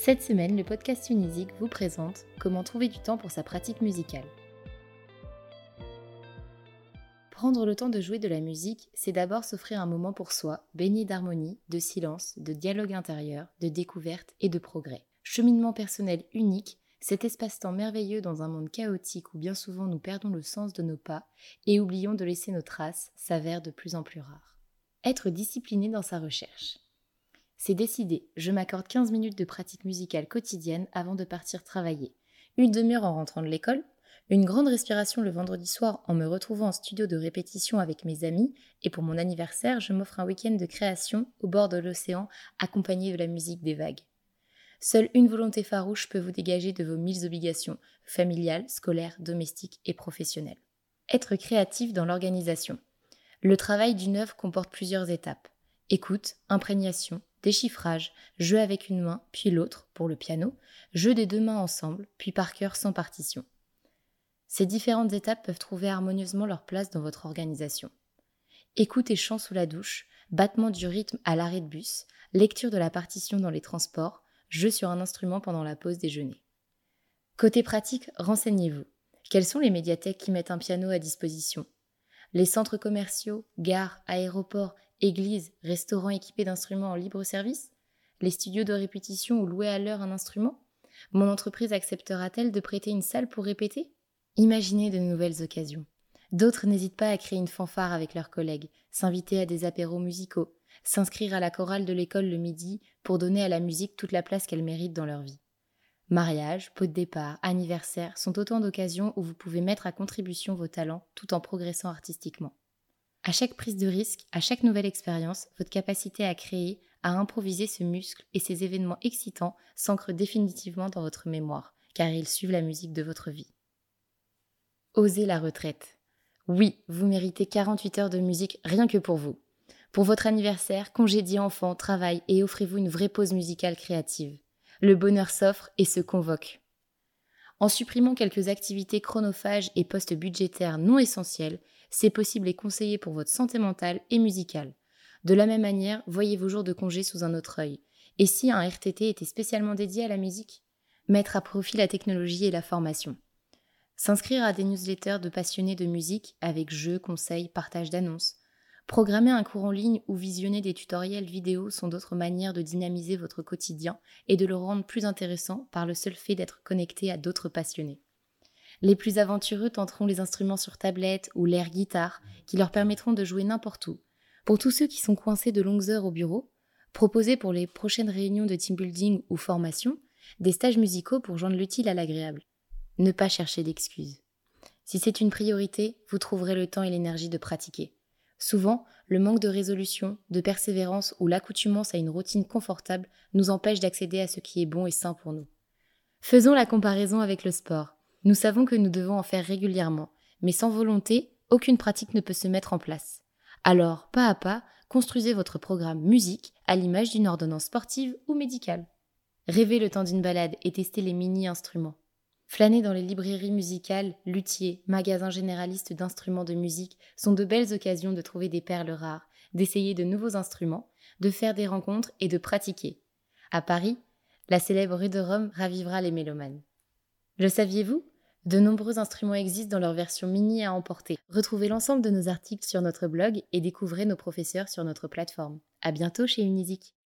Cette semaine, le podcast Unisic vous présente comment trouver du temps pour sa pratique musicale. Prendre le temps de jouer de la musique, c'est d'abord s'offrir un moment pour soi, baigné d'harmonie, de silence, de dialogue intérieur, de découverte et de progrès. Cheminement personnel unique, cet espace-temps merveilleux dans un monde chaotique où bien souvent nous perdons le sens de nos pas et oublions de laisser nos traces, s'avère de plus en plus rare. Être discipliné dans sa recherche. C'est décidé, je m'accorde 15 minutes de pratique musicale quotidienne avant de partir travailler. Une demi-heure en rentrant de l'école, une grande respiration le vendredi soir en me retrouvant en studio de répétition avec mes amis, et pour mon anniversaire, je m'offre un week-end de création au bord de l'océan accompagné de la musique des vagues. Seule une volonté farouche peut vous dégager de vos mille obligations, familiales, scolaires, domestiques et professionnelles. Être créatif dans l'organisation. Le travail d'une œuvre comporte plusieurs étapes. Écoute, imprégnation, déchiffrage, jeu avec une main, puis l'autre, pour le piano, jeu des deux mains ensemble, puis par cœur sans partition. Ces différentes étapes peuvent trouver harmonieusement leur place dans votre organisation. Écoute et chant sous la douche, battement du rythme à l'arrêt de bus, lecture de la partition dans les transports, jeu sur un instrument pendant la pause déjeuner. Côté pratique, renseignez-vous. Quelles sont les médiathèques qui mettent un piano à disposition? Les centres commerciaux, gares, aéroports Églises, restaurants équipés d'instruments en libre service Les studios de répétition ou louer à l'heure un instrument Mon entreprise acceptera-t-elle de prêter une salle pour répéter? Imaginez de nouvelles occasions. D'autres n'hésitent pas à créer une fanfare avec leurs collègues, s'inviter à des apéros musicaux, s'inscrire à la chorale de l'école le midi pour donner à la musique toute la place qu'elle mérite dans leur vie. Mariage, pot de départ, anniversaire sont autant d'occasions où vous pouvez mettre à contribution vos talents tout en progressant artistiquement. À chaque prise de risque, à chaque nouvelle expérience, votre capacité à créer, à improviser ce muscle et ces événements excitants s'ancrent définitivement dans votre mémoire, car ils suivent la musique de votre vie. Osez la retraite. Oui, vous méritez 48 heures de musique rien que pour vous. Pour votre anniversaire, congédiez enfants, travail et offrez-vous une vraie pause musicale créative. Le bonheur s'offre et se convoque. En supprimant quelques activités chronophages et postes budgétaires non essentiels, c'est possible et conseillé pour votre santé mentale et musicale. De la même manière, voyez vos jours de congé sous un autre œil. Et si un RTT était spécialement dédié à la musique Mettre à profit la technologie et la formation. S'inscrire à des newsletters de passionnés de musique avec jeux, conseils, partage d'annonces. Programmer un cours en ligne ou visionner des tutoriels vidéo sont d'autres manières de dynamiser votre quotidien et de le rendre plus intéressant par le seul fait d'être connecté à d'autres passionnés. Les plus aventureux tenteront les instruments sur tablette ou l'air guitare qui leur permettront de jouer n'importe où. Pour tous ceux qui sont coincés de longues heures au bureau, proposez pour les prochaines réunions de team building ou formation des stages musicaux pour joindre l'utile à l'agréable. Ne pas chercher d'excuses. Si c'est une priorité, vous trouverez le temps et l'énergie de pratiquer. Souvent, le manque de résolution, de persévérance ou l'accoutumance à une routine confortable nous empêche d'accéder à ce qui est bon et sain pour nous. Faisons la comparaison avec le sport. Nous savons que nous devons en faire régulièrement, mais sans volonté, aucune pratique ne peut se mettre en place. Alors, pas à pas, construisez votre programme musique à l'image d'une ordonnance sportive ou médicale. Rêvez le temps d'une balade et testez les mini-instruments. Flâner dans les librairies musicales, luthiers, magasins généralistes d'instruments de musique sont de belles occasions de trouver des perles rares, d'essayer de nouveaux instruments, de faire des rencontres et de pratiquer. À Paris, la célèbre rue de Rome ravivera les mélomanes. Le saviez-vous? De nombreux instruments existent dans leur version mini à emporter. Retrouvez l'ensemble de nos articles sur notre blog et découvrez nos professeurs sur notre plateforme. À bientôt chez Unisic.